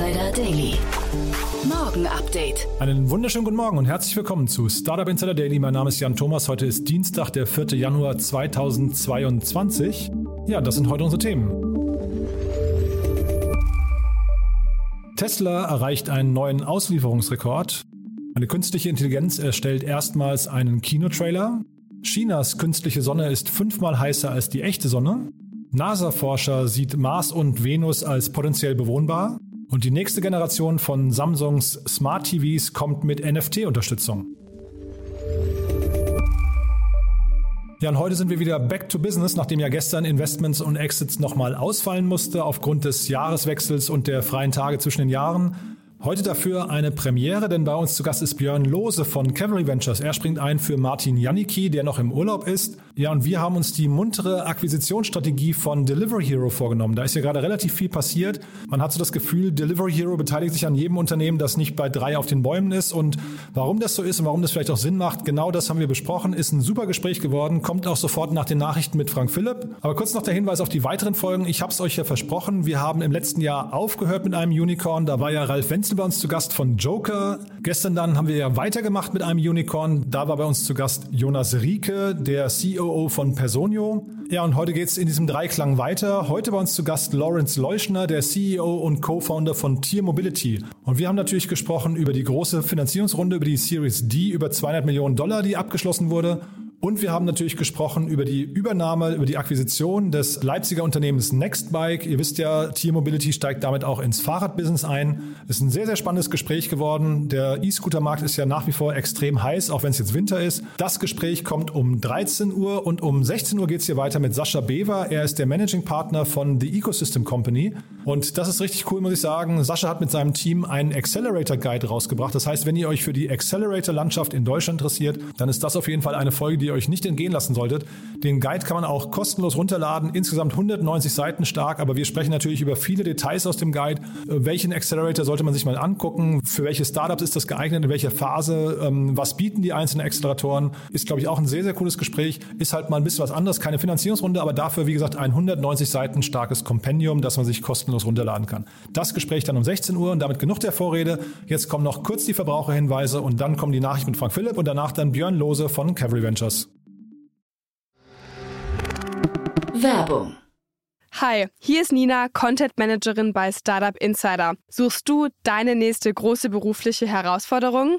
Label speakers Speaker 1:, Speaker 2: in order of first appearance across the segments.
Speaker 1: Insider Daily. Morgen Update.
Speaker 2: Einen wunderschönen guten Morgen und herzlich willkommen zu Startup Insider Daily. Mein Name ist Jan Thomas. Heute ist Dienstag, der 4. Januar 2022. Ja, das sind heute unsere Themen. Tesla erreicht einen neuen Auslieferungsrekord. Eine künstliche Intelligenz erstellt erstmals einen Kinotrailer. Chinas künstliche Sonne ist fünfmal heißer als die echte Sonne. NASA-Forscher sieht Mars und Venus als potenziell bewohnbar. Und die nächste Generation von Samsungs Smart TVs kommt mit NFT-Unterstützung. Ja, und heute sind wir wieder back to business, nachdem ja gestern Investments und Exits nochmal ausfallen musste aufgrund des Jahreswechsels und der freien Tage zwischen den Jahren. Heute dafür eine Premiere, denn bei uns zu Gast ist Björn Lose von Cavalry Ventures. Er springt ein für Martin Janicki, der noch im Urlaub ist. Ja, und wir haben uns die muntere Akquisitionsstrategie von Delivery Hero vorgenommen. Da ist ja gerade relativ viel passiert. Man hat so das Gefühl, Delivery Hero beteiligt sich an jedem Unternehmen, das nicht bei drei auf den Bäumen ist. Und warum das so ist und warum das vielleicht auch Sinn macht, genau das haben wir besprochen. Ist ein super Gespräch geworden. Kommt auch sofort nach den Nachrichten mit Frank Philipp. Aber kurz noch der Hinweis auf die weiteren Folgen. Ich habe es euch ja versprochen. Wir haben im letzten Jahr aufgehört mit einem Unicorn. Da war ja Ralf Wenzel bei uns zu Gast von Joker. Gestern dann haben wir ja weitergemacht mit einem Unicorn. Da war bei uns zu Gast Jonas Rieke, der COO von Personio. Ja, und heute geht's in diesem Dreiklang weiter. Heute bei uns zu Gast Lawrence Leuschner, der CEO und Co-Founder von Tier Mobility. Und wir haben natürlich gesprochen über die große Finanzierungsrunde, über die Series D, über 200 Millionen Dollar, die abgeschlossen wurde. Und wir haben natürlich gesprochen über die Übernahme, über die Akquisition des Leipziger Unternehmens Nextbike. Ihr wisst ja, Tier Mobility steigt damit auch ins Fahrradbusiness ein. Ist ein sehr, sehr spannendes Gespräch geworden. Der E-Scooter-Markt ist ja nach wie vor extrem heiß, auch wenn es jetzt Winter ist. Das Gespräch kommt um 13 Uhr und um 16 Uhr geht's hier weiter mit Sascha Bever. Er ist der Managing Partner von The Ecosystem Company. Und das ist richtig cool, muss ich sagen. Sascha hat mit seinem Team einen Accelerator Guide rausgebracht. Das heißt, wenn ihr euch für die Accelerator-Landschaft in Deutschland interessiert, dann ist das auf jeden Fall eine Folge, die ihr euch nicht entgehen lassen solltet. Den Guide kann man auch kostenlos runterladen, insgesamt 190 Seiten stark, aber wir sprechen natürlich über viele Details aus dem Guide. Welchen Accelerator sollte man sich mal angucken? Für welche Startups ist das geeignet? In welcher Phase? Ähm, was bieten die einzelnen Acceleratoren? Ist, glaube ich, auch ein sehr, sehr cooles Gespräch. Ist halt mal ein bisschen was anderes, keine Finanzierungsrunde, aber dafür, wie gesagt, ein 190 Seiten starkes Kompendium, das man sich kostenlos runterladen kann. Das Gespräch dann um 16 Uhr und damit genug der Vorrede. Jetzt kommen noch kurz die Verbraucherhinweise und dann kommen die Nachrichten mit Frank Philipp und danach dann Björn Lose von Cavalry Ventures.
Speaker 1: Werbung.
Speaker 3: Hi, hier ist Nina, Content Managerin bei Startup Insider. Suchst du deine nächste große berufliche Herausforderung?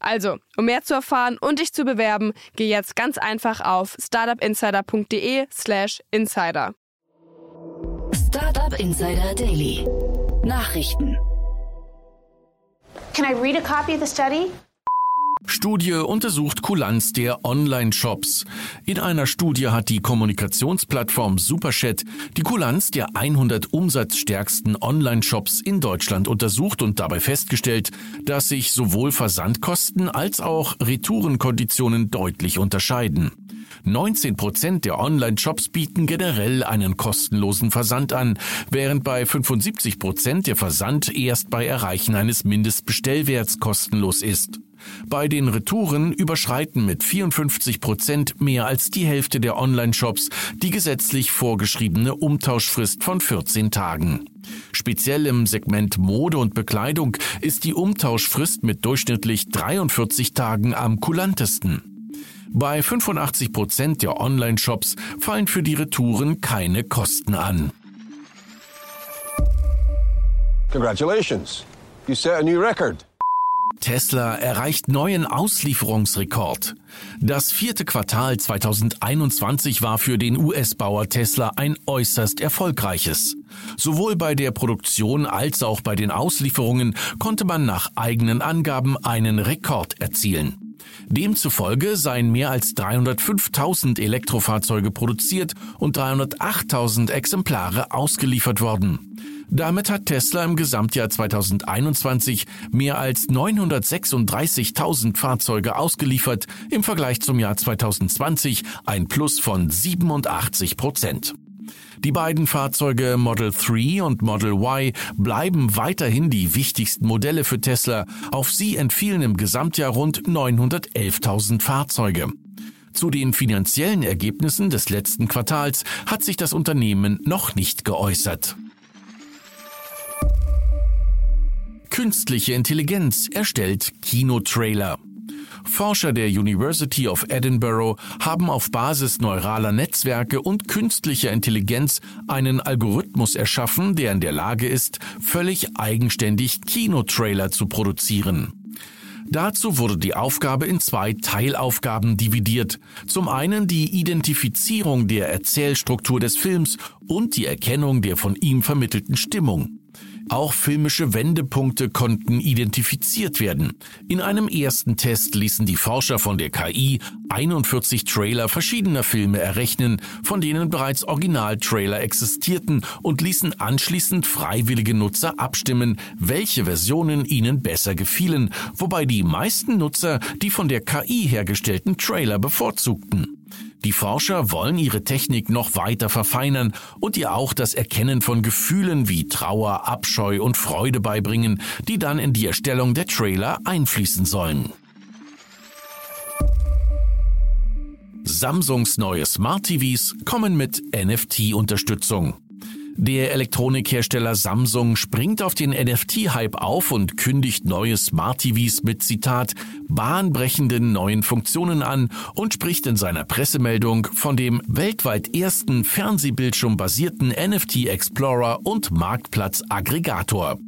Speaker 3: Also, um mehr zu erfahren und dich zu bewerben, geh jetzt ganz einfach auf startupinsider.de/slash insider.
Speaker 1: Startup Insider Daily. Nachrichten.
Speaker 4: Can I read a copy of the study?
Speaker 5: Studie untersucht Kulanz der Online-Shops. In einer Studie hat die Kommunikationsplattform Superchat die Kulanz der 100 umsatzstärksten Online-Shops in Deutschland untersucht und dabei festgestellt, dass sich sowohl Versandkosten als auch Retourenkonditionen deutlich unterscheiden. 19 Prozent der Online-Shops bieten generell einen kostenlosen Versand an, während bei 75 Prozent der Versand erst bei Erreichen eines Mindestbestellwerts kostenlos ist. Bei den Retouren überschreiten mit 54 Prozent mehr als die Hälfte der Online-Shops die gesetzlich vorgeschriebene Umtauschfrist von 14 Tagen. Speziell im Segment Mode und Bekleidung ist die Umtauschfrist mit durchschnittlich 43 Tagen am kulantesten. Bei 85 Prozent der Online-Shops fallen für die Retouren keine Kosten an.
Speaker 6: Congratulations. You set a new record.
Speaker 5: Tesla erreicht neuen Auslieferungsrekord. Das vierte Quartal 2021 war für den US-Bauer Tesla ein äußerst erfolgreiches. Sowohl bei der Produktion als auch bei den Auslieferungen konnte man nach eigenen Angaben einen Rekord erzielen. Demzufolge seien mehr als 305.000 Elektrofahrzeuge produziert und 308.000 Exemplare ausgeliefert worden. Damit hat Tesla im Gesamtjahr 2021 mehr als 936.000 Fahrzeuge ausgeliefert, im Vergleich zum Jahr 2020 ein Plus von 87 Prozent. Die beiden Fahrzeuge Model 3 und Model Y bleiben weiterhin die wichtigsten Modelle für Tesla. Auf sie entfielen im Gesamtjahr rund 911.000 Fahrzeuge. Zu den finanziellen Ergebnissen des letzten Quartals hat sich das Unternehmen noch nicht geäußert. Künstliche Intelligenz erstellt Kinotrailer. Forscher der University of Edinburgh haben auf Basis neuraler Netzwerke und künstlicher Intelligenz einen Algorithmus erschaffen, der in der Lage ist, völlig eigenständig Kinotrailer zu produzieren. Dazu wurde die Aufgabe in zwei Teilaufgaben dividiert. Zum einen die Identifizierung der Erzählstruktur des Films und die Erkennung der von ihm vermittelten Stimmung. Auch filmische Wendepunkte konnten identifiziert werden. In einem ersten Test ließen die Forscher von der KI 41 Trailer verschiedener Filme errechnen, von denen bereits Originaltrailer existierten und ließen anschließend freiwillige Nutzer abstimmen, welche Versionen ihnen besser gefielen, wobei die meisten Nutzer die von der KI hergestellten Trailer bevorzugten. Die Forscher wollen ihre Technik noch weiter verfeinern und ihr auch das Erkennen von Gefühlen wie Trauer, Abscheu und Freude beibringen, die dann in die Erstellung der Trailer einfließen sollen. Samsungs neue Smart TVs kommen mit NFT-Unterstützung. Der Elektronikhersteller Samsung springt auf den NFT-Hype auf und kündigt neue Smart TVs mit Zitat bahnbrechenden neuen Funktionen an und spricht in seiner Pressemeldung von dem weltweit ersten Fernsehbildschirm basierten NFT Explorer und Marktplatz Aggregator.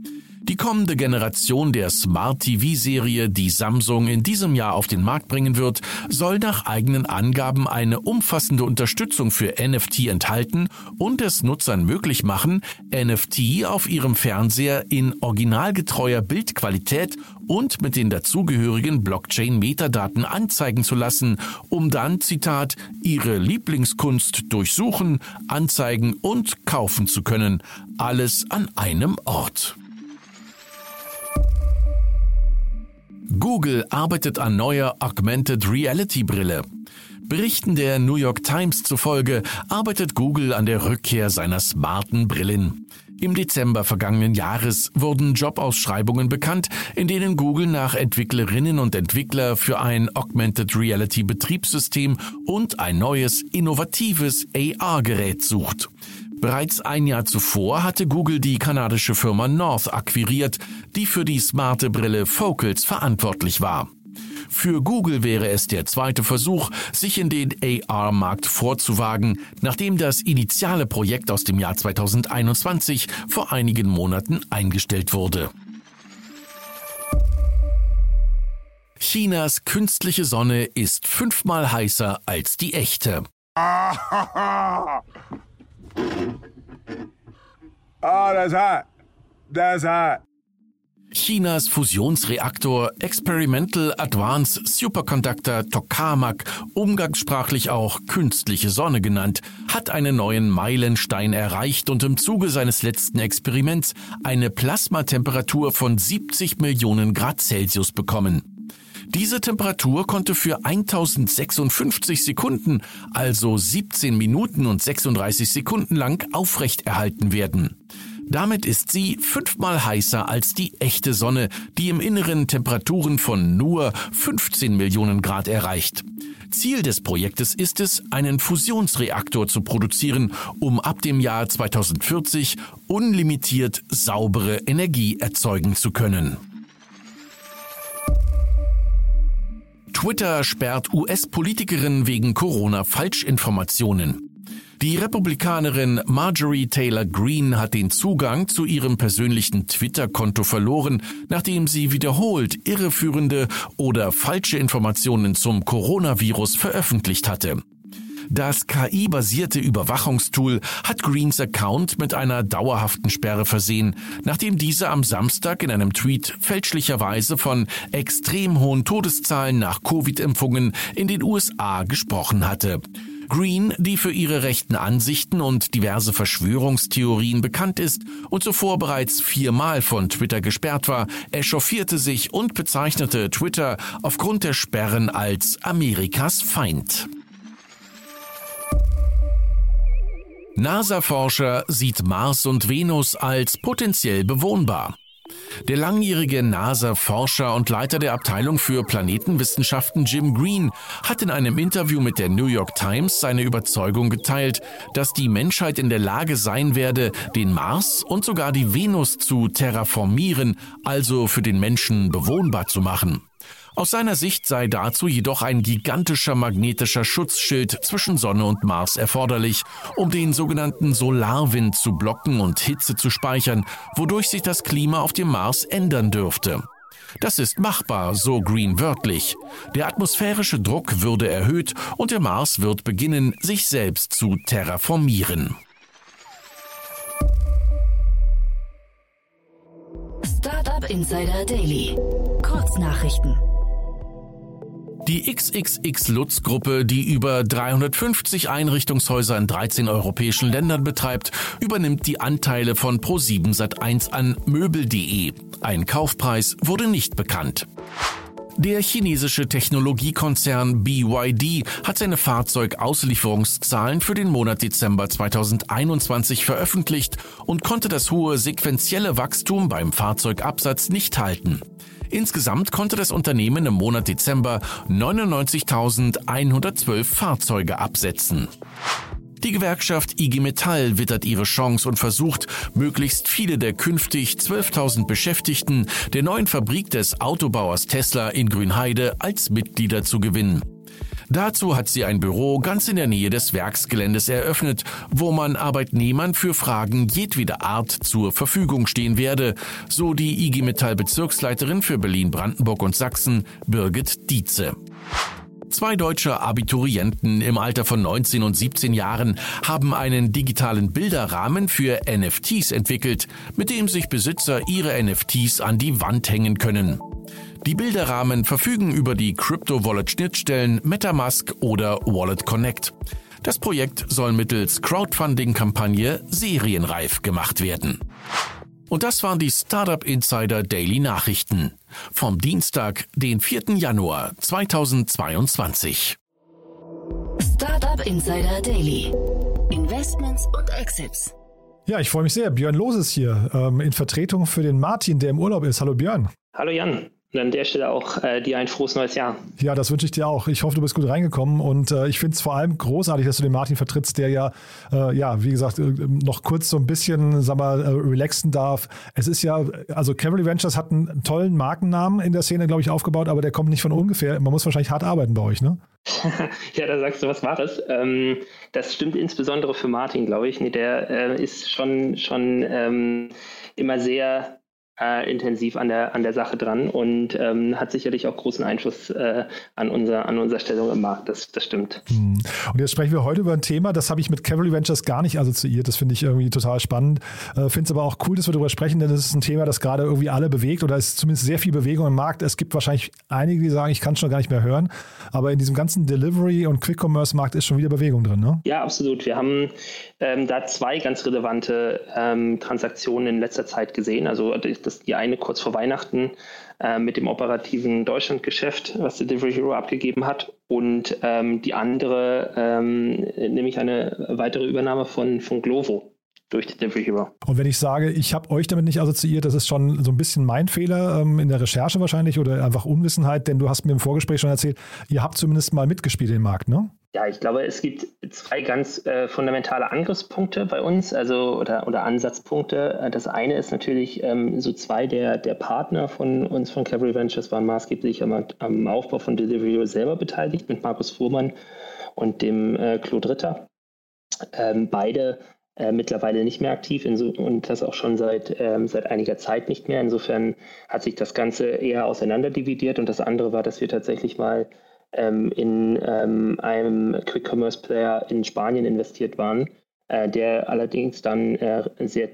Speaker 5: Die kommende Generation der Smart TV-Serie, die Samsung in diesem Jahr auf den Markt bringen wird, soll nach eigenen Angaben eine umfassende Unterstützung für NFT enthalten und es Nutzern möglich machen, NFT auf ihrem Fernseher in originalgetreuer Bildqualität und mit den dazugehörigen Blockchain-Metadaten anzeigen zu lassen, um dann, Zitat, ihre Lieblingskunst durchsuchen, anzeigen und kaufen zu können. Alles an einem Ort. Google arbeitet an neuer Augmented Reality Brille. Berichten der New York Times zufolge arbeitet Google an der Rückkehr seiner smarten Brillen. Im Dezember vergangenen Jahres wurden Jobausschreibungen bekannt, in denen Google nach Entwicklerinnen und Entwickler für ein Augmented Reality Betriebssystem und ein neues, innovatives AR-Gerät sucht. Bereits ein Jahr zuvor hatte Google die kanadische Firma North akquiriert, die für die smarte Brille Focals verantwortlich war. Für Google wäre es der zweite Versuch, sich in den AR-Markt vorzuwagen, nachdem das initiale Projekt aus dem Jahr 2021 vor einigen Monaten eingestellt wurde. Chinas künstliche Sonne ist fünfmal heißer als die echte.
Speaker 4: Oh, that's hot. That's hot.
Speaker 5: Chinas Fusionsreaktor Experimental Advanced Superconductor Tokamak, umgangssprachlich auch künstliche Sonne genannt, hat einen neuen Meilenstein erreicht und im Zuge seines letzten Experiments eine Plasmatemperatur von 70 Millionen Grad Celsius bekommen. Diese Temperatur konnte für 1056 Sekunden, also 17 Minuten und 36 Sekunden lang aufrechterhalten werden. Damit ist sie fünfmal heißer als die echte Sonne, die im Inneren Temperaturen von nur 15 Millionen Grad erreicht. Ziel des Projektes ist es, einen Fusionsreaktor zu produzieren, um ab dem Jahr 2040 unlimitiert saubere Energie erzeugen zu können. Twitter sperrt US-Politikerin wegen Corona-Falschinformationen. Die Republikanerin Marjorie Taylor Greene hat den Zugang zu ihrem persönlichen Twitter-Konto verloren, nachdem sie wiederholt irreführende oder falsche Informationen zum Coronavirus veröffentlicht hatte. Das KI-basierte Überwachungstool hat Greens Account mit einer dauerhaften Sperre versehen, nachdem diese am Samstag in einem Tweet fälschlicherweise von extrem hohen Todeszahlen nach Covid-Impfungen in den USA gesprochen hatte. Green, die für ihre rechten Ansichten und diverse Verschwörungstheorien bekannt ist und zuvor bereits viermal von Twitter gesperrt war, echauffierte sich und bezeichnete Twitter aufgrund der Sperren als Amerikas Feind. NASA-Forscher sieht Mars und Venus als potenziell bewohnbar. Der langjährige NASA-Forscher und Leiter der Abteilung für Planetenwissenschaften Jim Green hat in einem Interview mit der New York Times seine Überzeugung geteilt, dass die Menschheit in der Lage sein werde, den Mars und sogar die Venus zu terraformieren, also für den Menschen bewohnbar zu machen. Aus seiner Sicht sei dazu jedoch ein gigantischer magnetischer Schutzschild zwischen Sonne und Mars erforderlich, um den sogenannten Solarwind zu blocken und Hitze zu speichern, wodurch sich das Klima auf dem Mars ändern dürfte. Das ist machbar, so Green wörtlich. Der atmosphärische Druck würde erhöht und der Mars wird beginnen, sich selbst zu terraformieren.
Speaker 1: Startup Insider Daily. Kurznachrichten.
Speaker 5: Die XXX Lutz Gruppe, die über 350 Einrichtungshäuser in 13 europäischen Ländern betreibt, übernimmt die Anteile von Pro7 Sat1 an Möbel.de. Ein Kaufpreis wurde nicht bekannt. Der chinesische Technologiekonzern BYD hat seine Fahrzeugauslieferungszahlen für den Monat Dezember 2021 veröffentlicht und konnte das hohe sequentielle Wachstum beim Fahrzeugabsatz nicht halten. Insgesamt konnte das Unternehmen im Monat Dezember 99.112 Fahrzeuge absetzen. Die Gewerkschaft IG Metall wittert ihre Chance und versucht, möglichst viele der künftig 12.000 Beschäftigten der neuen Fabrik des Autobauers Tesla in Grünheide als Mitglieder zu gewinnen. Dazu hat sie ein Büro ganz in der Nähe des Werksgeländes eröffnet, wo man Arbeitnehmern für Fragen jedweder Art zur Verfügung stehen werde, so die IG Metall Bezirksleiterin für Berlin, Brandenburg und Sachsen, Birgit Dietze. Zwei deutsche Abiturienten im Alter von 19 und 17 Jahren haben einen digitalen Bilderrahmen für NFTs entwickelt, mit dem sich Besitzer ihre NFTs an die Wand hängen können. Die Bilderrahmen verfügen über die Crypto-Wallet-Schnittstellen MetaMask oder Wallet Connect. Das Projekt soll mittels Crowdfunding-Kampagne serienreif gemacht werden. Und das waren die Startup Insider Daily Nachrichten vom Dienstag, den 4. Januar 2022.
Speaker 1: Startup Insider Daily. Investments und Exits.
Speaker 2: Ja, ich freue mich sehr. Björn Los ist hier ähm, in Vertretung für den Martin, der im Urlaub ist. Hallo Björn.
Speaker 6: Hallo Jan. Und an der Stelle auch äh, dir ein frohes neues Jahr.
Speaker 2: Ja, das wünsche ich dir auch. Ich hoffe, du bist gut reingekommen und äh, ich finde es vor allem großartig, dass du den Martin vertrittst, der ja, äh, ja, wie gesagt, äh, noch kurz so ein bisschen, sag mal, äh, relaxen darf. Es ist ja, also Cavalry Ventures hat einen tollen Markennamen in der Szene, glaube ich, aufgebaut, aber der kommt nicht von ungefähr. Man muss wahrscheinlich hart arbeiten bei euch, ne?
Speaker 6: ja, da sagst du was Wahres. Ähm, das stimmt insbesondere für Martin, glaube ich. Nee, der äh, ist schon, schon ähm, immer sehr äh, intensiv an der, an der Sache dran und ähm, hat sicherlich auch großen Einfluss äh, an, unser, an unserer Stellung im Markt. Das, das stimmt.
Speaker 2: Hm. Und jetzt sprechen wir heute über ein Thema, das habe ich mit Cavalry Ventures gar nicht assoziiert. Das finde ich irgendwie total spannend. Äh, finde es aber auch cool, dass wir darüber sprechen, denn das ist ein Thema, das gerade irgendwie alle bewegt oder es ist zumindest sehr viel Bewegung im Markt. Es gibt wahrscheinlich einige, die sagen, ich kann es schon gar nicht mehr hören. Aber in diesem ganzen Delivery- und Quick-Commerce-Markt ist schon wieder Bewegung drin, ne?
Speaker 6: Ja, absolut. Wir haben ähm, da zwei ganz relevante ähm, Transaktionen in letzter Zeit gesehen. Also das, die eine kurz vor Weihnachten äh, mit dem operativen Deutschlandgeschäft, was Delivery Hero abgegeben hat, und ähm, die andere, ähm, nämlich eine weitere Übernahme von, von Glovo durch Delivery Hero.
Speaker 2: Und wenn ich sage, ich habe euch damit nicht assoziiert, das ist schon so ein bisschen mein Fehler ähm, in der Recherche wahrscheinlich oder einfach Unwissenheit, denn du hast mir im Vorgespräch schon erzählt, ihr habt zumindest mal mitgespielt im Markt, ne?
Speaker 6: Ja, ich glaube, es gibt zwei ganz äh, fundamentale Angriffspunkte bei uns, also oder, oder Ansatzpunkte. Äh, das eine ist natürlich, ähm, so zwei der, der Partner von uns von Cavalry Ventures waren maßgeblich am, am Aufbau von Delivery selber beteiligt, mit Markus Fuhrmann und dem äh, Claude Ritter. Ähm, beide äh, mittlerweile nicht mehr aktiv und das auch schon seit, ähm, seit einiger Zeit nicht mehr. Insofern hat sich das Ganze eher auseinanderdividiert und das andere war, dass wir tatsächlich mal ähm, in ähm, einem Quick Commerce Player in Spanien investiert waren, äh, der allerdings dann äh, sehr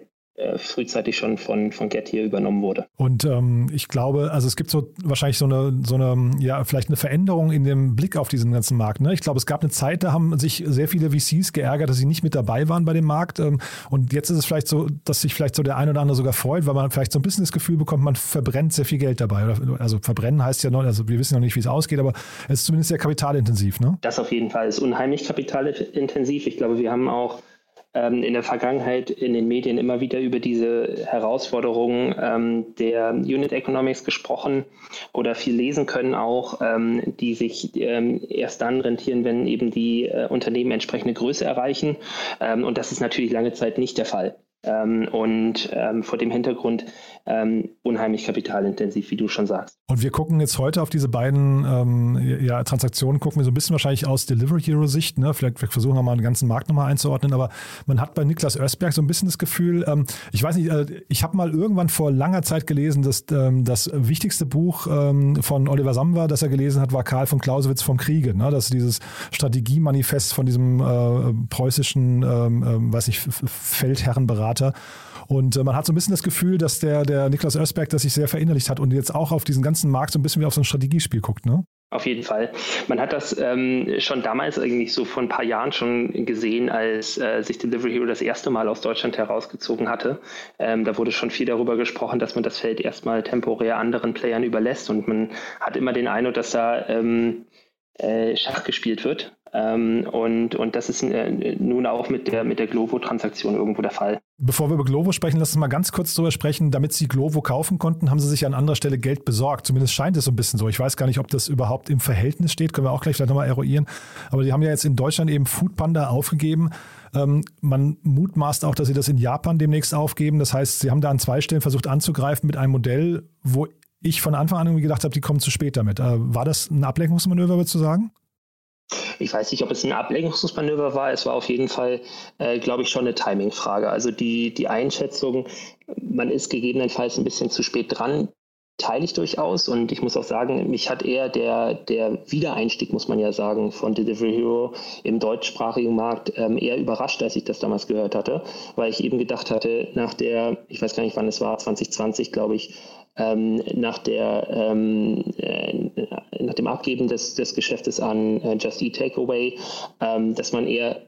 Speaker 6: frühzeitig schon von, von Get hier übernommen wurde.
Speaker 2: Und ähm, ich glaube, also es gibt so wahrscheinlich so eine, so eine, ja, vielleicht eine Veränderung in dem Blick auf diesen ganzen Markt. Ne? Ich glaube, es gab eine Zeit, da haben sich sehr viele VCs geärgert, dass sie nicht mit dabei waren bei dem Markt. Ähm, und jetzt ist es vielleicht so, dass sich vielleicht so der ein oder andere sogar freut, weil man vielleicht so ein bisschen das Gefühl bekommt, man verbrennt sehr viel Geld dabei. Also verbrennen heißt ja noch, also wir wissen noch nicht, wie es ausgeht, aber es ist zumindest sehr kapitalintensiv. Ne?
Speaker 6: Das auf jeden Fall ist unheimlich kapitalintensiv. Ich glaube, wir haben auch in der Vergangenheit in den Medien immer wieder über diese Herausforderungen ähm, der Unit Economics gesprochen oder viel lesen können auch, ähm, die sich ähm, erst dann rentieren, wenn eben die äh, Unternehmen entsprechende Größe erreichen. Ähm, und das ist natürlich lange Zeit nicht der Fall. Ähm, und ähm, vor dem Hintergrund ähm, unheimlich kapitalintensiv, wie du schon sagst.
Speaker 2: Und wir gucken jetzt heute auf diese beiden ähm, ja, Transaktionen, gucken wir so ein bisschen wahrscheinlich aus Delivery Hero Sicht. Ne? Vielleicht, vielleicht, versuchen wir mal den ganzen Markt nochmal einzuordnen, aber man hat bei Niklas Ösberg so ein bisschen das Gefühl, ähm, ich weiß nicht, äh, ich habe mal irgendwann vor langer Zeit gelesen, dass ähm, das wichtigste Buch von Oliver Samwer, das er gelesen hat, war Karl von Clausewitz vom Kriege. Ne? Das ist dieses Strategiemanifest von diesem äh, preußischen, äh, weiß ich, Feldherrenberater. Und äh, man hat so ein bisschen das Gefühl, dass der, der Niklas Ösberg das sich sehr verinnerlicht hat und jetzt auch auf diesen ganzen Markt so ein bisschen wie auf so ein Strategiespiel guckt, ne?
Speaker 6: Auf jeden Fall. Man hat das ähm, schon damals eigentlich so vor ein paar Jahren schon gesehen, als äh, sich Delivery Hero das erste Mal aus Deutschland herausgezogen hatte. Ähm, da wurde schon viel darüber gesprochen, dass man das Feld erstmal temporär anderen Playern überlässt und man hat immer den Eindruck, dass da ähm, äh, Schach gespielt wird. Ähm, und, und das ist äh, nun auch mit der, mit der Glovo-Transaktion irgendwo der Fall.
Speaker 2: Bevor wir über Glovo sprechen, lass uns mal ganz kurz darüber sprechen. Damit Sie Glovo kaufen konnten, haben Sie sich an anderer Stelle Geld besorgt. Zumindest scheint es so ein bisschen so. Ich weiß gar nicht, ob das überhaupt im Verhältnis steht. Können wir auch gleich nochmal eruieren. Aber die haben ja jetzt in Deutschland eben Foodpanda aufgegeben. Ähm, man mutmaßt auch, dass sie das in Japan demnächst aufgeben. Das heißt, sie haben da an zwei Stellen versucht anzugreifen mit einem Modell, wo ich von Anfang an irgendwie gedacht habe, die kommen zu spät damit. Äh, war das ein Ablenkungsmanöver, würdest du sagen?
Speaker 6: Ich weiß nicht, ob es ein Ablenkungsmanöver war. Es war auf jeden Fall, äh, glaube ich, schon eine Timingfrage. Also die, die Einschätzung, man ist gegebenenfalls ein bisschen zu spät dran, teile ich durchaus. Und ich muss auch sagen, mich hat eher der, der Wiedereinstieg, muss man ja sagen, von Delivery Hero im deutschsprachigen Markt ähm, eher überrascht, als ich das damals gehört hatte, weil ich eben gedacht hatte, nach der, ich weiß gar nicht, wann es war, 2020, glaube ich, ähm, nach, der, ähm, äh, nach dem Abgeben des, des Geschäftes an äh, Just Eat Takeaway, ähm, dass man eher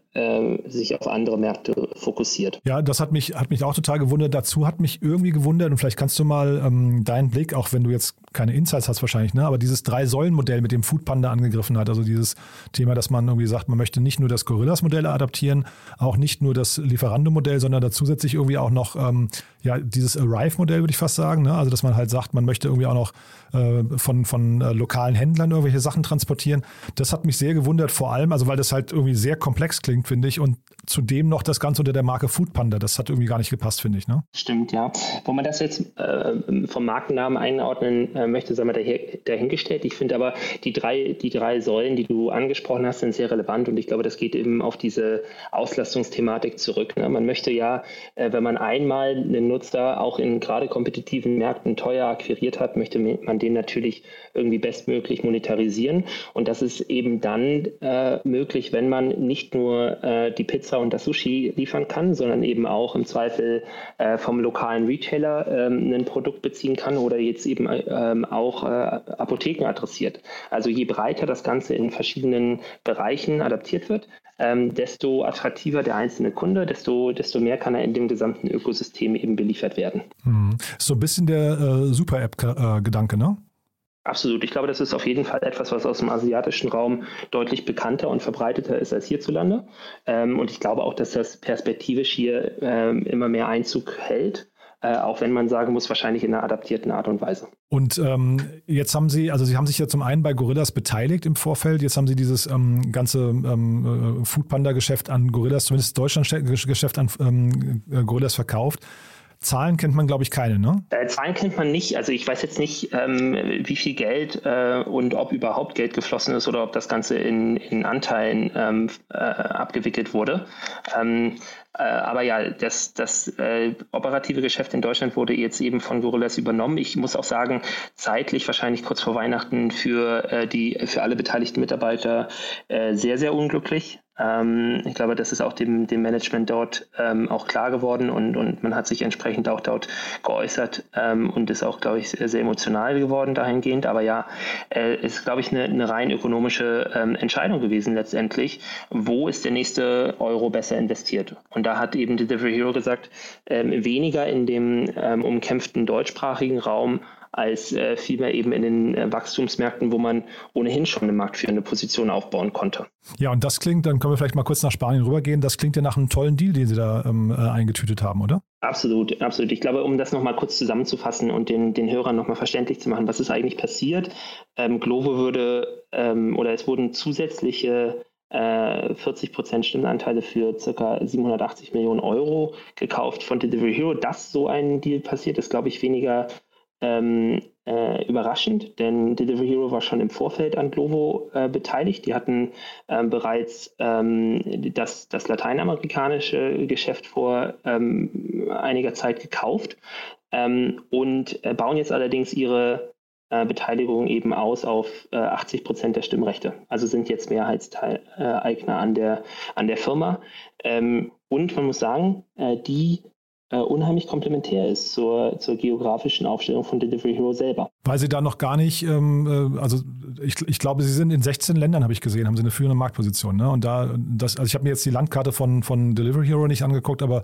Speaker 6: sich auf andere Märkte fokussiert.
Speaker 2: Ja, das hat mich, hat mich auch total gewundert. Dazu hat mich irgendwie gewundert, und vielleicht kannst du mal ähm, deinen Blick, auch wenn du jetzt keine Insights hast wahrscheinlich, ne, aber dieses Drei-Säulen-Modell mit dem Foodpanda angegriffen hat, also dieses Thema, dass man irgendwie sagt, man möchte nicht nur das Gorillas-Modell adaptieren, auch nicht nur das Lieferando-Modell, sondern da zusätzlich irgendwie auch noch ähm, ja, dieses Arrive-Modell, würde ich fast sagen. Ne? Also, dass man halt sagt, man möchte irgendwie auch noch äh, von, von äh, lokalen Händlern irgendwelche Sachen transportieren. Das hat mich sehr gewundert, vor allem, also weil das halt irgendwie sehr komplex klingt, finde ich. Und zudem noch das Ganze unter der Marke Foodpanda. Das hat irgendwie gar nicht gepasst, finde ich. Ne?
Speaker 6: Stimmt, ja. Wo man das jetzt äh, vom Markennamen einordnen äh, möchte, sagen wir dahingestellt. Ich finde aber, die drei, die drei Säulen, die du angesprochen hast, sind sehr relevant und ich glaube, das geht eben auf diese Auslastungsthematik zurück. Ne? Man möchte ja, äh, wenn man einmal einen Nutzer auch in gerade kompetitiven Märkten teuer akquiriert hat, möchte man den natürlich irgendwie bestmöglich monetarisieren. Und das ist eben dann äh, möglich, wenn man nicht nur äh, die Pizza und das Sushi liefern kann, sondern eben auch im Zweifel äh, vom lokalen Retailer ähm, ein Produkt beziehen kann oder jetzt eben ähm, auch äh, Apotheken adressiert. Also je breiter das Ganze in verschiedenen Bereichen adaptiert wird, ähm, desto attraktiver der einzelne Kunde, desto, desto mehr kann er in dem gesamten Ökosystem eben beliefert werden.
Speaker 2: Mhm. So ein bisschen der äh, Super-App-Gedanke, ne?
Speaker 6: Absolut. Ich glaube, das ist auf jeden Fall etwas, was aus dem asiatischen Raum deutlich bekannter und verbreiteter ist als hierzulande. Ähm, und ich glaube auch, dass das perspektivisch hier ähm, immer mehr Einzug hält. Äh, auch wenn man sagen muss, wahrscheinlich in einer adaptierten Art und Weise.
Speaker 2: Und ähm, jetzt haben Sie, also Sie haben sich ja zum einen bei Gorillas beteiligt im Vorfeld, jetzt haben Sie dieses ähm, ganze ähm, äh, Foodpanda-Geschäft an Gorillas, zumindest Deutschland-Geschäft an ähm, Gorillas verkauft. Zahlen kennt man, glaube ich, keine, ne?
Speaker 6: Äh, Zahlen kennt man nicht. Also ich weiß jetzt nicht, ähm, wie viel Geld äh, und ob überhaupt Geld geflossen ist oder ob das Ganze in, in Anteilen ähm, äh, abgewickelt wurde. Ähm, äh, aber ja, das, das äh, operative Geschäft in Deutschland wurde jetzt eben von Gorillas übernommen. Ich muss auch sagen, zeitlich wahrscheinlich kurz vor Weihnachten für, äh, die, für alle beteiligten Mitarbeiter äh, sehr, sehr unglücklich. Ähm, ich glaube, das ist auch dem, dem Management dort ähm, auch klar geworden und, und man hat sich entsprechend auch dort geäußert ähm, und ist auch, glaube ich, sehr, sehr, emotional geworden dahingehend. Aber ja, äh, ist, glaube ich, eine, eine rein ökonomische ähm, Entscheidung gewesen letztendlich. Wo ist der nächste Euro besser investiert? Und da hat eben Delivery Hero gesagt, ähm, weniger in dem ähm, umkämpften deutschsprachigen Raum als äh, vielmehr eben in den äh, Wachstumsmärkten, wo man ohnehin schon eine marktführende Position aufbauen konnte.
Speaker 2: Ja, und das klingt, dann können wir vielleicht mal kurz nach Spanien rübergehen, das klingt ja nach einem tollen Deal, den Sie da ähm, äh, eingetütet haben, oder?
Speaker 6: Absolut, absolut. Ich glaube, um das nochmal kurz zusammenzufassen und den, den Hörern nochmal verständlich zu machen, was ist eigentlich passiert? Ähm, Glovo würde ähm, oder es wurden zusätzliche 40 äh, Prozent Stimmenanteile für ca. 780 Millionen Euro gekauft von Delivery Hero. Dass so ein Deal passiert, ist, glaube ich, weniger ähm, äh, überraschend, denn Delivery Hero war schon im Vorfeld an Glovo äh, beteiligt. Die hatten ähm, bereits ähm, das, das lateinamerikanische Geschäft vor ähm, einiger Zeit gekauft ähm, und äh, bauen jetzt allerdings ihre äh, Beteiligung eben aus auf 80 äh, Prozent der Stimmrechte. Also sind jetzt Mehrheitseigner an der, an der Firma. Ähm, und man muss sagen, äh, die äh, unheimlich komplementär ist zur, zur geografischen Aufstellung von Delivery Hero selber.
Speaker 2: Weil sie da noch gar nicht, ähm, äh, also ich, ich glaube, sie sind in 16 Ländern, habe ich gesehen, haben sie eine führende Marktposition. Ne? Und da, das, also ich habe mir jetzt die Landkarte von, von Delivery Hero nicht angeguckt, aber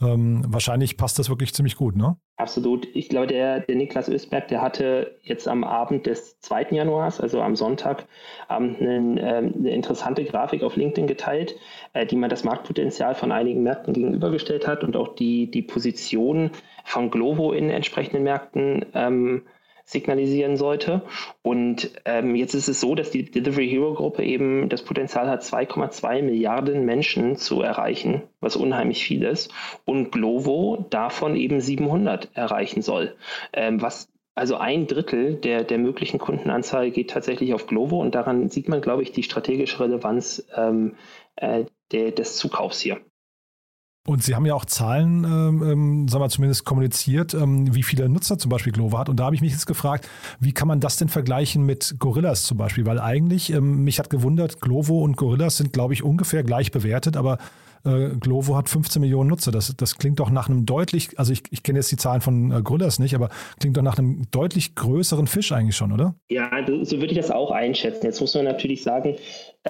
Speaker 2: ähm, wahrscheinlich passt das wirklich ziemlich gut, ne?
Speaker 6: Absolut. Ich glaube, der, der Niklas Ösberg, der hatte jetzt am Abend des 2. Januars, also am Sonntag, ähm, eine, eine interessante Grafik auf LinkedIn geteilt, äh, die man das Marktpotenzial von einigen Märkten gegenübergestellt hat und auch die, die Position von Glovo in entsprechenden Märkten ähm, signalisieren sollte. Und ähm, jetzt ist es so, dass die Delivery Hero Gruppe eben das Potenzial hat, 2,2 Milliarden Menschen zu erreichen, was unheimlich viel ist. Und Glovo davon eben 700 erreichen soll, ähm, was also ein Drittel der, der möglichen Kundenanzahl geht tatsächlich auf Glovo und daran sieht man, glaube ich, die strategische Relevanz ähm, äh, der, des Zukaufs hier.
Speaker 2: Und Sie haben ja auch Zahlen, ähm, ähm, sagen wir zumindest kommuniziert, ähm, wie viele Nutzer zum Beispiel Glovo hat. Und da habe ich mich jetzt gefragt, wie kann man das denn vergleichen mit Gorillas zum Beispiel? Weil eigentlich, ähm, mich hat gewundert, Glovo und Gorillas sind, glaube ich, ungefähr gleich bewertet, aber äh, Glovo hat 15 Millionen Nutzer. Das, das klingt doch nach einem deutlich, also ich, ich kenne jetzt die Zahlen von äh, Gorillas nicht, aber klingt doch nach einem deutlich größeren Fisch eigentlich schon, oder?
Speaker 6: Ja, so würde ich das auch einschätzen. Jetzt muss man natürlich sagen,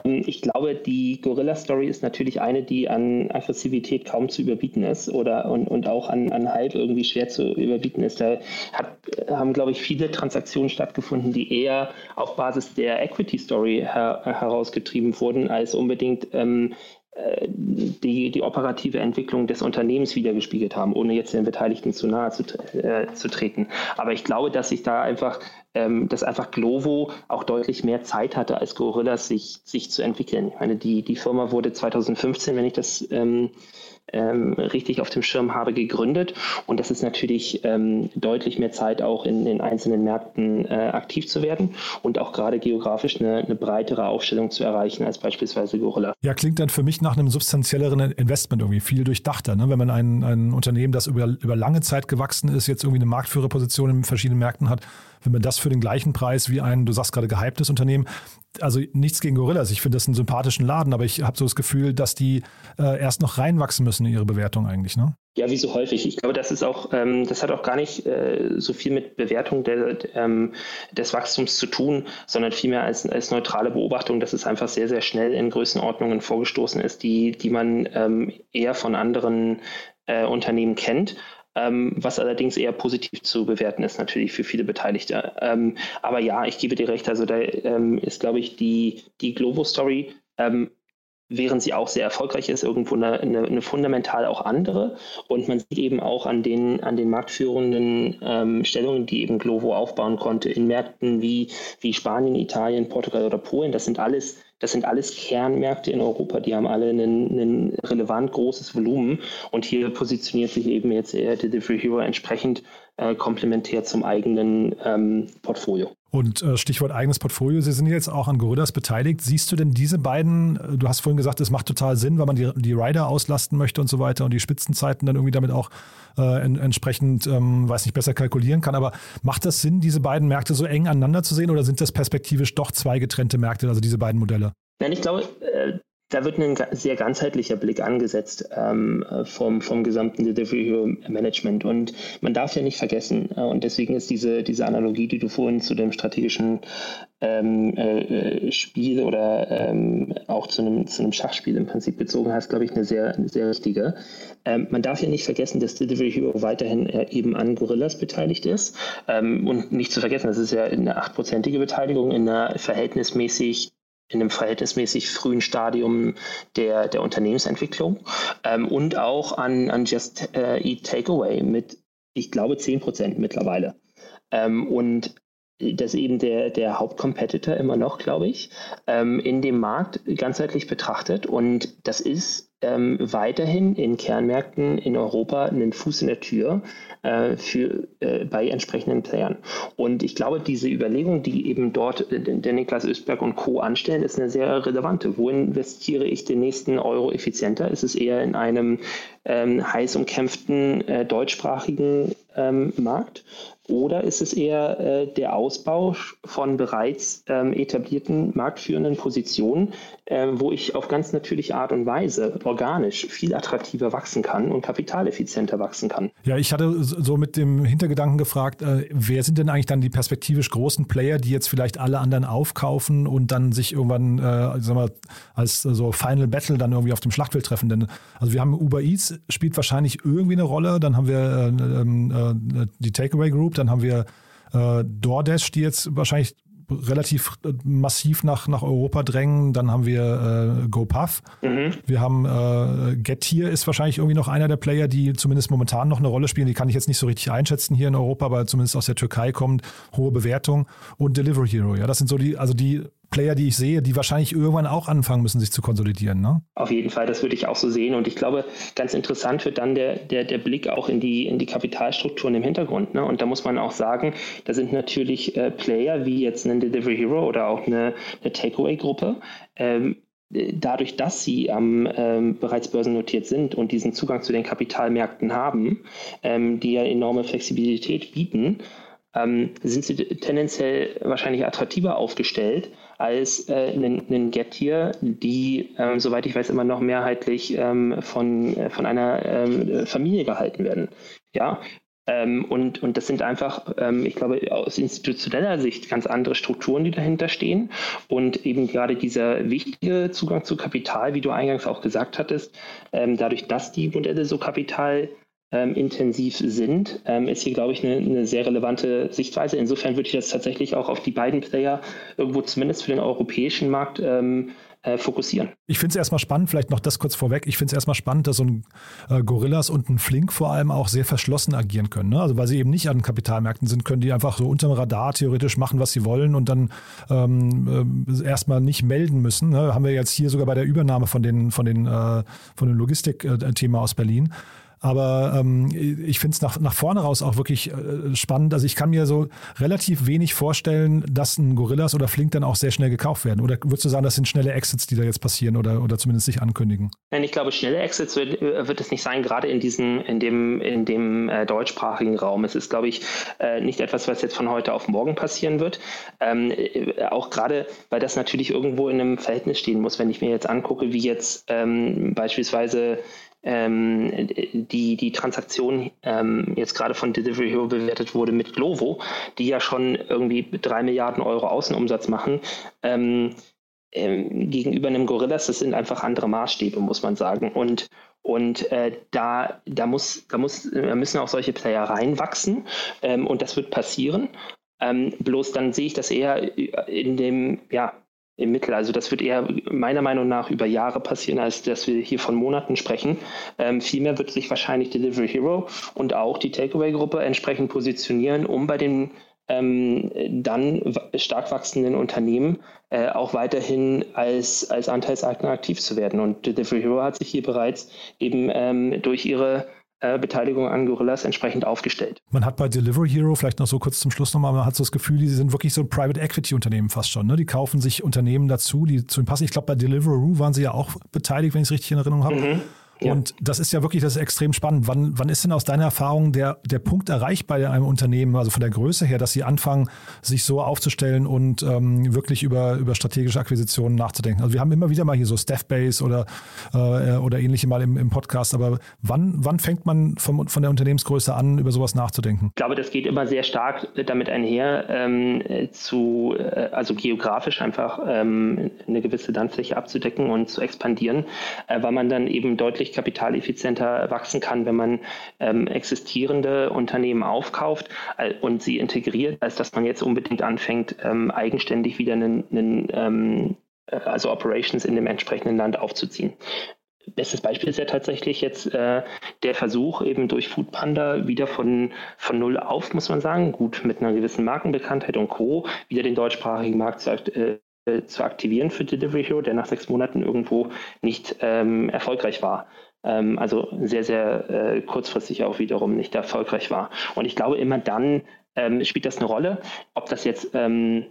Speaker 6: ähm, ich glaube, die Gorilla-Story ist natürlich eine, die an Aggressivität kaum zu überbieten ist oder und, und auch an, an Hype irgendwie schwer zu überbieten ist. Da hat, haben, glaube ich, viele Transaktionen stattgefunden, die eher auf Basis der Equity-Story her, herausgetrieben wurden, als unbedingt ähm, äh, die, die operative Entwicklung des Unternehmens wiedergespiegelt haben, ohne jetzt den Beteiligten zu nahe zu, äh, zu treten. Aber ich glaube, dass sich da einfach, ähm, dass einfach Glovo auch deutlich mehr Zeit hatte als Gorillas, sich, sich zu entwickeln. Ich meine, die, die Firma wurde 2015, wenn ich das ähm, ähm, richtig auf dem Schirm habe, gegründet. Und das ist natürlich ähm, deutlich mehr Zeit, auch in den einzelnen Märkten äh, aktiv zu werden und auch gerade geografisch eine, eine, breitere Aufstellung zu erreichen als beispielsweise Gorilla.
Speaker 2: Ja, klingt dann für mich nach einem substanzielleren Investment irgendwie, viel durchdachter. Ne? Wenn man ein, ein Unternehmen, das über, über lange Zeit gewachsen ist, jetzt irgendwie eine Marktführerposition in verschiedenen Märkten hat, wenn man das für den gleichen Preis wie ein, du sagst gerade, gehyptes Unternehmen, also nichts gegen Gorillas, ich finde das einen sympathischen Laden, aber ich habe so das Gefühl, dass die äh, erst noch reinwachsen müssen in ihre Bewertung eigentlich, ne?
Speaker 6: Ja, wie so häufig. Ich glaube, das ist auch, ähm, das hat auch gar nicht äh, so viel mit Bewertung der, ähm, des Wachstums zu tun, sondern vielmehr als, als neutrale Beobachtung, dass es einfach sehr, sehr schnell in Größenordnungen vorgestoßen ist, die, die man ähm, eher von anderen äh, Unternehmen kennt ähm, was allerdings eher positiv zu bewerten ist natürlich für viele Beteiligte. Ähm, aber ja, ich gebe dir recht, also da ähm, ist, glaube ich, die, die Globo-Story ähm, während sie auch sehr erfolgreich ist, irgendwo eine, eine, eine, fundamental auch andere. Und man sieht eben auch an den, an den marktführenden ähm, Stellungen, die eben Glovo aufbauen konnte, in Märkten wie, wie Spanien, Italien, Portugal oder Polen. Das sind alles das sind alles Kernmärkte in Europa, die haben alle ein relevant großes Volumen und hier positioniert sich eben jetzt eher Delivery Hero entsprechend äh, komplementär zum eigenen ähm, Portfolio.
Speaker 2: Und äh, Stichwort eigenes Portfolio, Sie sind jetzt auch an Gorillas beteiligt. Siehst du denn diese beiden, äh, du hast vorhin gesagt, es macht total Sinn, weil man die, die Rider auslasten möchte und so weiter und die Spitzenzeiten dann irgendwie damit auch äh, en, entsprechend, ähm, weiß nicht, besser kalkulieren kann. Aber macht das Sinn, diese beiden Märkte so eng aneinander zu sehen oder sind das perspektivisch doch zwei getrennte Märkte, also diese beiden Modelle?
Speaker 6: Nein, ich glaube, äh, da wird ein sehr ganzheitlicher Blick angesetzt ähm, vom, vom gesamten Delivery Hero Management. Und man darf ja nicht vergessen, äh, und deswegen ist diese, diese Analogie, die du vorhin zu dem strategischen ähm, äh, Spiel oder ähm, auch zu einem, zu einem Schachspiel im Prinzip bezogen hast, glaube ich, eine sehr, eine sehr richtige. Ähm, man darf ja nicht vergessen, dass Delivery Hero weiterhin äh, eben an Gorillas beteiligt ist. Ähm, und nicht zu vergessen, das ist ja eine achtprozentige Beteiligung in einer verhältnismäßig in einem verhältnismäßig frühen Stadium der, der Unternehmensentwicklung ähm, und auch an, an Just äh, Eat Takeaway mit, ich glaube, 10 Prozent mittlerweile. Ähm, und das ist eben der, der Hauptcompetitor immer noch, glaube ich, ähm, in dem Markt ganzheitlich betrachtet. Und das ist ähm, weiterhin in Kernmärkten in Europa einen Fuß in der Tür äh, für, äh, bei entsprechenden Playern. Und ich glaube, diese Überlegung, die eben dort äh, der Niklas Östberg und Co. anstellen, ist eine sehr relevante. Wo investiere ich den nächsten Euro effizienter? Ist es eher in einem ähm, heiß umkämpften äh, deutschsprachigen ähm, Markt? Oder ist es eher äh, der Ausbau von bereits ähm, etablierten marktführenden Positionen, äh, wo ich auf ganz natürliche Art und Weise organisch viel attraktiver wachsen kann und kapitaleffizienter wachsen kann?
Speaker 2: Ja, ich hatte so mit dem Hintergedanken gefragt, äh, wer sind denn eigentlich dann die perspektivisch großen Player, die jetzt vielleicht alle anderen aufkaufen und dann sich irgendwann, äh, sagen wir, als so Final Battle dann irgendwie auf dem Schlachtfeld treffen? Denn also wir haben Uber Eats spielt wahrscheinlich irgendwie eine Rolle, dann haben wir äh, ähm, äh, die Takeaway Group, dann haben wir äh, DoorDash, die jetzt wahrscheinlich relativ äh, massiv nach, nach Europa drängen. Dann haben wir äh, GoPuff. Mhm. Wir haben äh, Getir ist wahrscheinlich irgendwie noch einer der Player, die zumindest momentan noch eine Rolle spielen. Die kann ich jetzt nicht so richtig einschätzen hier in Europa, aber zumindest aus der Türkei kommt. Hohe Bewertung. Und Delivery Hero. Ja, das sind so die, also die Player, die ich sehe, die wahrscheinlich irgendwann auch anfangen müssen, sich zu konsolidieren. Ne?
Speaker 6: Auf jeden Fall, das würde ich auch so sehen. Und ich glaube, ganz interessant wird dann der, der, der Blick auch in die, in die Kapitalstrukturen im Hintergrund. Ne? Und da muss man auch sagen, da sind natürlich äh, Player wie jetzt ein Delivery Hero oder auch eine, eine Takeaway-Gruppe. Ähm, dadurch, dass sie ähm, ähm, bereits börsennotiert sind und diesen Zugang zu den Kapitalmärkten haben, ähm, die ja enorme Flexibilität bieten, ähm, sind sie tendenziell wahrscheinlich attraktiver aufgestellt als äh, ein, Gettier, die, ähm, soweit ich weiß, immer noch mehrheitlich ähm, von, äh, von einer ähm, Familie gehalten werden. Ja, ähm, und, und das sind einfach, ähm, ich glaube, aus institutioneller Sicht ganz andere Strukturen, die dahinter stehen. Und eben gerade dieser wichtige Zugang zu Kapital, wie du eingangs auch gesagt hattest, ähm, dadurch, dass die Modelle so kapital ähm, intensiv sind, ähm, ist hier, glaube ich, eine, eine, sehr relevante Sichtweise. Insofern würde ich das tatsächlich auch auf die beiden Player irgendwo zumindest für den europäischen Markt ähm, äh, fokussieren.
Speaker 2: Ich finde es erstmal spannend, vielleicht noch das kurz vorweg, ich finde es erstmal spannend, dass so ein äh, Gorillas und ein Flink vor allem auch sehr verschlossen agieren können. Ne? Also weil sie eben nicht an Kapitalmärkten sind, können die einfach so unterm Radar theoretisch machen, was sie wollen und dann ähm, äh, erstmal nicht melden müssen. Ne? Haben wir jetzt hier sogar bei der Übernahme von den, von den, äh, von dem Logistik-Thema aus Berlin. Aber ähm, ich finde es nach, nach vorne raus auch wirklich äh, spannend. Also ich kann mir so relativ wenig vorstellen, dass ein Gorillas oder Flink dann auch sehr schnell gekauft werden. Oder würdest du sagen, das sind schnelle Exits, die da jetzt passieren oder, oder zumindest sich ankündigen?
Speaker 6: Nein, ich glaube, schnelle Exits wird, äh, wird es nicht sein, gerade in diesem, in dem, in dem äh, deutschsprachigen Raum. Es ist, glaube ich, äh, nicht etwas, was jetzt von heute auf morgen passieren wird. Ähm, äh, auch gerade, weil das natürlich irgendwo in einem Verhältnis stehen muss. Wenn ich mir jetzt angucke, wie jetzt ähm, beispielsweise ähm, die, die Transaktion ähm, jetzt gerade von Delivery Hero bewertet wurde mit Glovo, die ja schon irgendwie drei Milliarden Euro Außenumsatz machen, ähm, ähm, gegenüber einem Gorillas, das sind einfach andere Maßstäbe, muss man sagen. Und, und äh, da, da, muss, da, muss, da müssen auch solche Player reinwachsen ähm, und das wird passieren. Ähm, bloß dann sehe ich das eher in dem, ja, im Mittel. Also das wird eher meiner Meinung nach über Jahre passieren, als dass wir hier von Monaten sprechen. Ähm, vielmehr wird sich wahrscheinlich Delivery Hero und auch die Takeaway-Gruppe entsprechend positionieren, um bei den ähm, dann stark wachsenden Unternehmen äh, auch weiterhin als, als Anteilseigner aktiv zu werden. Und Delivery Hero hat sich hier bereits eben ähm, durch ihre Beteiligung an Gorillas entsprechend aufgestellt.
Speaker 2: Man hat bei Delivery Hero, vielleicht noch so kurz zum Schluss nochmal, man hat so das Gefühl, die sind wirklich so ein Private Equity Unternehmen fast schon. Ne? Die kaufen sich Unternehmen dazu, die zu ihnen passen. Ich glaube, bei Deliveroo waren sie ja auch beteiligt, wenn ich es richtig in Erinnerung habe. Mhm. Und das ist ja wirklich, das ist extrem spannend. Wann, wann ist denn aus deiner Erfahrung der, der Punkt erreicht bei einem Unternehmen, also von der Größe her, dass sie anfangen, sich so aufzustellen und ähm, wirklich über, über strategische Akquisitionen nachzudenken? Also wir haben immer wieder mal hier so Staffbase oder, äh, oder ähnliche mal im, im Podcast, aber wann, wann fängt man vom, von der Unternehmensgröße an, über sowas nachzudenken?
Speaker 6: Ich glaube, das geht immer sehr stark damit einher, ähm, zu, äh, also geografisch einfach ähm, eine gewisse Landfläche abzudecken und zu expandieren, äh, weil man dann eben deutlich kapitaleffizienter wachsen kann, wenn man ähm, existierende Unternehmen aufkauft äh, und sie integriert, als dass man jetzt unbedingt anfängt, ähm, eigenständig wieder einen, einen ähm, äh, also Operations in dem entsprechenden Land aufzuziehen. Bestes Beispiel ist ja tatsächlich jetzt äh, der Versuch, eben durch Foodpanda wieder von, von null auf, muss man sagen, gut mit einer gewissen Markenbekanntheit und Co., wieder den deutschsprachigen Markt zu, äh, zu aktivieren für Delivery Hero, der nach sechs Monaten irgendwo nicht ähm, erfolgreich war. Ähm, also sehr, sehr äh, kurzfristig auch wiederum nicht erfolgreich war. Und ich glaube, immer dann ähm, spielt das eine Rolle, ob das jetzt ähm,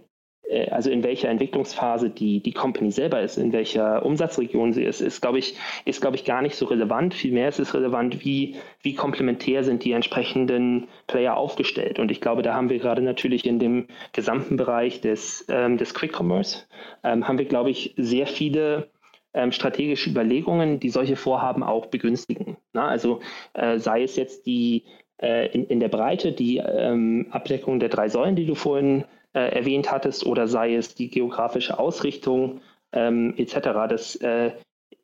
Speaker 6: äh, also in welcher Entwicklungsphase die, die Company selber ist, in welcher Umsatzregion sie ist, ist, glaube ich, ist, glaube ich, gar nicht so relevant. Vielmehr ist es relevant, wie, wie komplementär sind die entsprechenden Player aufgestellt. Und ich glaube, da haben wir gerade natürlich in dem gesamten Bereich des, ähm, des Quick Commerce, ähm, haben wir, glaube ich, sehr viele ähm, strategische Überlegungen, die solche Vorhaben auch begünstigen. Na, also äh, sei es jetzt die äh, in, in der Breite die ähm, Abdeckung der drei Säulen, die du vorhin äh, erwähnt hattest, oder sei es die geografische Ausrichtung ähm, etc. Das, äh,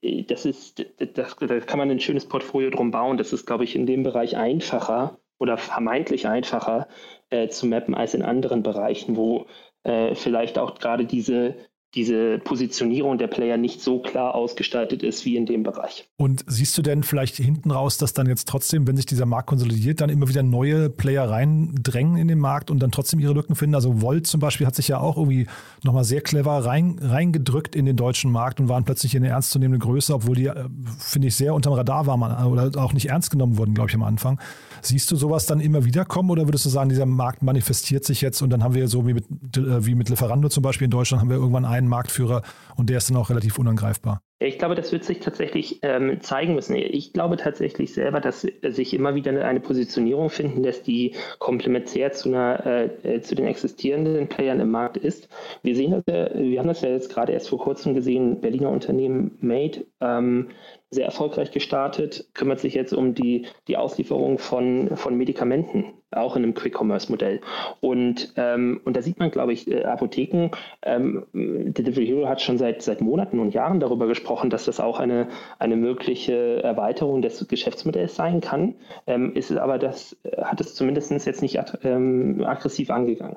Speaker 6: das ist, das, da kann man ein schönes Portfolio drum bauen. Das ist, glaube ich, in dem Bereich einfacher oder vermeintlich einfacher äh, zu mappen als in anderen Bereichen, wo äh, vielleicht auch gerade diese diese Positionierung der Player nicht so klar ausgestaltet ist wie in dem Bereich.
Speaker 2: Und siehst du denn vielleicht hinten raus, dass dann jetzt trotzdem, wenn sich dieser Markt konsolidiert, dann immer wieder neue Player reindrängen in den Markt und dann trotzdem ihre Lücken finden? Also Volt zum Beispiel hat sich ja auch irgendwie nochmal sehr clever rein, reingedrückt in den deutschen Markt und waren plötzlich eine ernstzunehmende Größe, obwohl die, äh, finde ich, sehr unterm Radar waren oder auch nicht ernst genommen wurden, glaube ich, am Anfang. Siehst du sowas dann immer wieder kommen oder würdest du sagen, dieser Markt manifestiert sich jetzt und dann haben wir so wie mit, äh, wie mit Lieferando zum Beispiel in Deutschland, haben wir irgendwann einen Marktführer und der ist dann auch relativ unangreifbar?
Speaker 6: Ich glaube, das wird sich tatsächlich ähm, zeigen müssen. Ich glaube tatsächlich selber, dass sich immer wieder eine Positionierung finden lässt, die komplementär zu, einer, äh, äh, zu den existierenden Playern im Markt ist. Wir sehen das wir haben das ja jetzt gerade erst vor kurzem gesehen, Berliner Unternehmen Made ähm, sehr erfolgreich gestartet, kümmert sich jetzt um die, die Auslieferung von, von Medikamenten, auch in einem Quick-Commerce-Modell. Und, ähm, und da sieht man, glaube ich, äh, Apotheken, ähm, Delivery Hero hat schon seit, seit Monaten und Jahren darüber gesprochen, dass das auch eine, eine mögliche Erweiterung des Geschäftsmodells sein kann, ähm, ist aber das, hat es zumindest jetzt nicht ähm, aggressiv angegangen.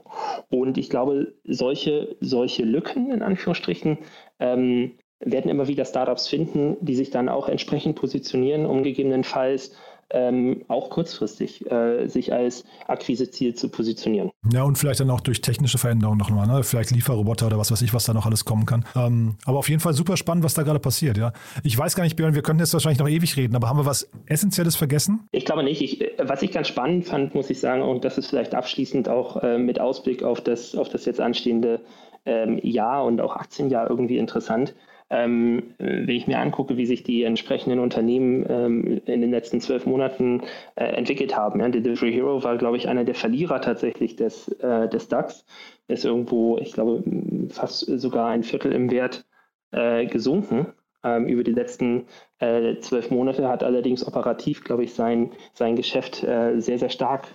Speaker 6: Und ich glaube, solche, solche Lücken, in Anführungsstrichen, ähm, werden immer wieder Startups finden, die sich dann auch entsprechend positionieren, um gegebenenfalls ähm, auch kurzfristig äh, sich als Akquiseziel zu positionieren.
Speaker 2: Ja, und vielleicht dann auch durch technische Veränderungen nochmal, ne? vielleicht Lieferroboter oder was weiß ich, was da noch alles kommen kann. Ähm, aber auf jeden Fall super spannend, was da gerade passiert. Ja, Ich weiß gar nicht, Björn, wir könnten jetzt wahrscheinlich noch ewig reden, aber haben wir was Essentielles vergessen?
Speaker 6: Ich glaube nicht. Ich, was ich ganz spannend fand, muss ich sagen, und das ist vielleicht abschließend auch äh, mit Ausblick auf das, auf das jetzt anstehende ähm, Jahr und auch Aktienjahr irgendwie interessant ähm, wenn ich mir angucke, wie sich die entsprechenden Unternehmen ähm, in den letzten zwölf Monaten äh, entwickelt haben. Ja, Delivery Hero war, glaube ich, einer der Verlierer tatsächlich des, äh, des DAX. Ist irgendwo, ich glaube, fast sogar ein Viertel im Wert äh, gesunken. Ähm, über die letzten äh, zwölf Monate hat allerdings operativ, glaube ich, sein, sein Geschäft äh, sehr, sehr stark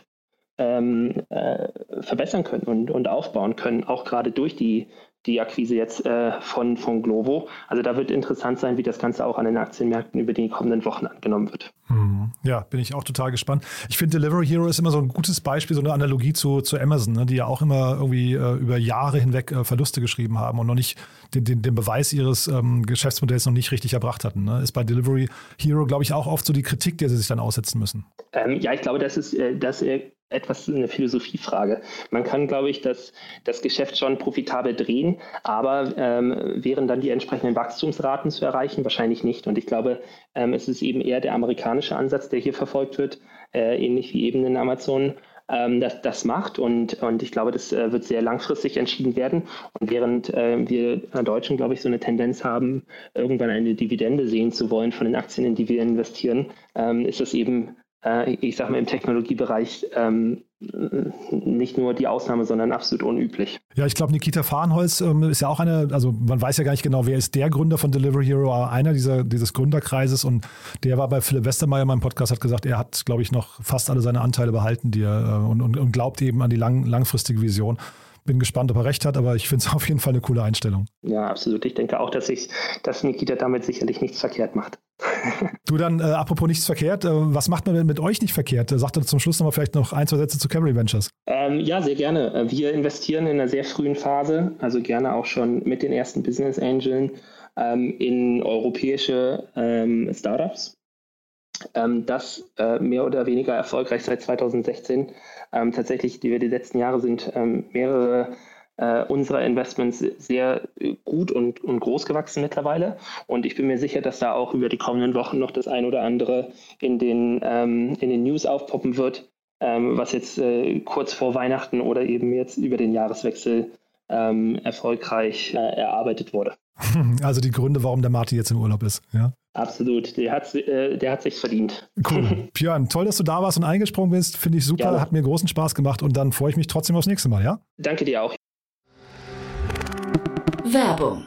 Speaker 6: ähm, äh, verbessern können und, und aufbauen können, auch gerade durch die die Akquise jetzt äh, von, von Glovo. Also da wird interessant sein, wie das Ganze auch an den Aktienmärkten über die kommenden Wochen angenommen wird.
Speaker 2: Hm. Ja, bin ich auch total gespannt. Ich finde, Delivery Hero ist immer so ein gutes Beispiel, so eine Analogie zu, zu Amazon, ne, die ja auch immer irgendwie äh, über Jahre hinweg äh, Verluste geschrieben haben und noch nicht den, den, den Beweis ihres ähm, Geschäftsmodells noch nicht richtig erbracht hatten. Ne? Ist bei Delivery Hero, glaube ich, auch oft so die Kritik, der sie sich dann aussetzen müssen.
Speaker 6: Ähm, ja, ich glaube, das ist, äh, das etwas eine Philosophiefrage. Man kann, glaube ich, das, das Geschäft schon profitabel drehen, aber ähm, wären dann die entsprechenden Wachstumsraten zu erreichen? Wahrscheinlich nicht. Und ich glaube, ähm, es ist eben eher der amerikanische Ansatz, der hier verfolgt wird, äh, ähnlich wie eben in Amazon. Ähm, das, das macht und, und ich glaube, das äh, wird sehr langfristig entschieden werden. Und während äh, wir Deutschen, glaube ich, so eine Tendenz haben, irgendwann eine Dividende sehen zu wollen von den Aktien, in die wir investieren, ähm, ist das eben äh, ich sage mal, im Technologiebereich ähm, nicht nur die Ausnahme, sondern absolut unüblich.
Speaker 2: Ja, ich glaube, Nikita Fahrenholz ähm, ist ja auch eine, also man weiß ja gar nicht genau, wer ist der Gründer von Delivery Hero, aber einer dieser, dieses Gründerkreises und der war bei Philipp Westermeier in meinem Podcast, hat gesagt, er hat, glaube ich, noch fast alle seine Anteile behalten die er, äh, und, und, und glaubt eben an die lang, langfristige Vision bin gespannt, ob er recht hat, aber ich finde es auf jeden Fall eine coole Einstellung.
Speaker 6: Ja, absolut. Ich denke auch, dass, ich, dass Nikita damit sicherlich nichts verkehrt macht.
Speaker 2: du dann, äh, apropos nichts verkehrt, äh, was macht man denn mit euch nicht verkehrt? Äh, sagt er zum Schluss nochmal vielleicht noch ein, zwei Sätze zu Camry Ventures.
Speaker 6: Ähm, ja, sehr gerne. Äh, wir investieren in einer sehr frühen Phase, also gerne auch schon mit den ersten Business Angeln ähm, in europäische ähm, Startups. Ähm, das äh, mehr oder weniger erfolgreich seit 2016 ähm, tatsächlich, wir die letzten Jahre sind, ähm, mehrere äh, unserer Investments sehr gut und, und groß gewachsen mittlerweile. Und ich bin mir sicher, dass da auch über die kommenden Wochen noch das ein oder andere in den, ähm, in den News aufpoppen wird, ähm, was jetzt äh, kurz vor Weihnachten oder eben jetzt über den Jahreswechsel ähm, erfolgreich äh, erarbeitet wurde.
Speaker 2: Also die Gründe, warum der Martin jetzt im Urlaub ist, ja?
Speaker 6: Absolut, der hat äh, der hat sich verdient.
Speaker 2: Cool. Björn, toll, dass du da warst und eingesprungen bist. Finde ich super, ja. hat mir großen Spaß gemacht und dann freue ich mich trotzdem aufs nächste Mal, ja?
Speaker 6: Danke dir auch.
Speaker 7: Werbung.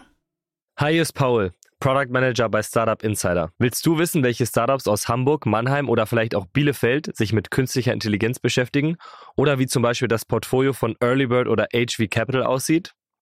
Speaker 7: Hi, hier ist Paul, Product Manager bei Startup Insider. Willst du wissen, welche Startups aus Hamburg, Mannheim oder vielleicht auch Bielefeld sich mit künstlicher Intelligenz beschäftigen? Oder wie zum Beispiel das Portfolio von Earlybird oder HV Capital aussieht?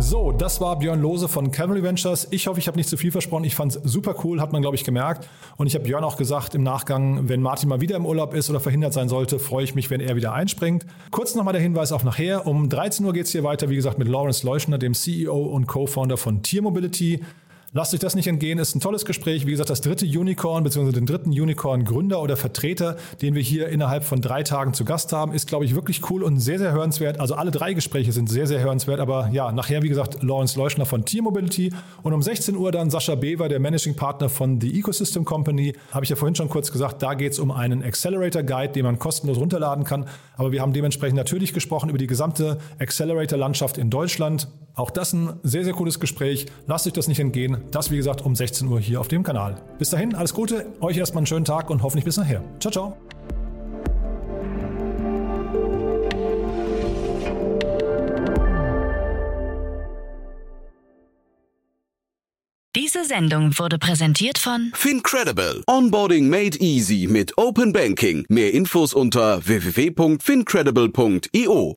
Speaker 2: So, das war Björn Lose von Cavalry Ventures. Ich hoffe, ich habe nicht zu viel versprochen. Ich fand es super cool, hat man, glaube ich, gemerkt. Und ich habe Björn auch gesagt im Nachgang, wenn Martin mal wieder im Urlaub ist oder verhindert sein sollte, freue ich mich, wenn er wieder einspringt. Kurz nochmal der Hinweis auf nachher. Um 13 Uhr geht es hier weiter, wie gesagt, mit Lawrence Leuschner, dem CEO und Co-Founder von Tier Mobility. Lasst euch das nicht entgehen, ist ein tolles Gespräch. Wie gesagt, das dritte Unicorn bzw. den dritten Unicorn-Gründer oder Vertreter, den wir hier innerhalb von drei Tagen zu Gast haben, ist, glaube ich, wirklich cool und sehr, sehr hörenswert. Also alle drei Gespräche sind sehr, sehr hörenswert. Aber ja, nachher, wie gesagt, Lawrence Leuschner von Tier Mobility und um 16 Uhr dann Sascha Bever, der Managing Partner von The Ecosystem Company. Habe ich ja vorhin schon kurz gesagt, da geht es um einen Accelerator Guide, den man kostenlos runterladen kann. Aber wir haben dementsprechend natürlich gesprochen über die gesamte Accelerator-Landschaft in Deutschland. Auch das ein sehr, sehr cooles Gespräch. Lasst euch das nicht entgehen. Das, wie gesagt, um 16 Uhr hier auf dem Kanal. Bis dahin, alles Gute, euch erstmal einen schönen Tag und hoffentlich bis nachher. Ciao, ciao.
Speaker 1: Diese Sendung wurde präsentiert von
Speaker 8: Fincredible. Onboarding made easy mit Open Banking. Mehr Infos unter www.fincredible.io.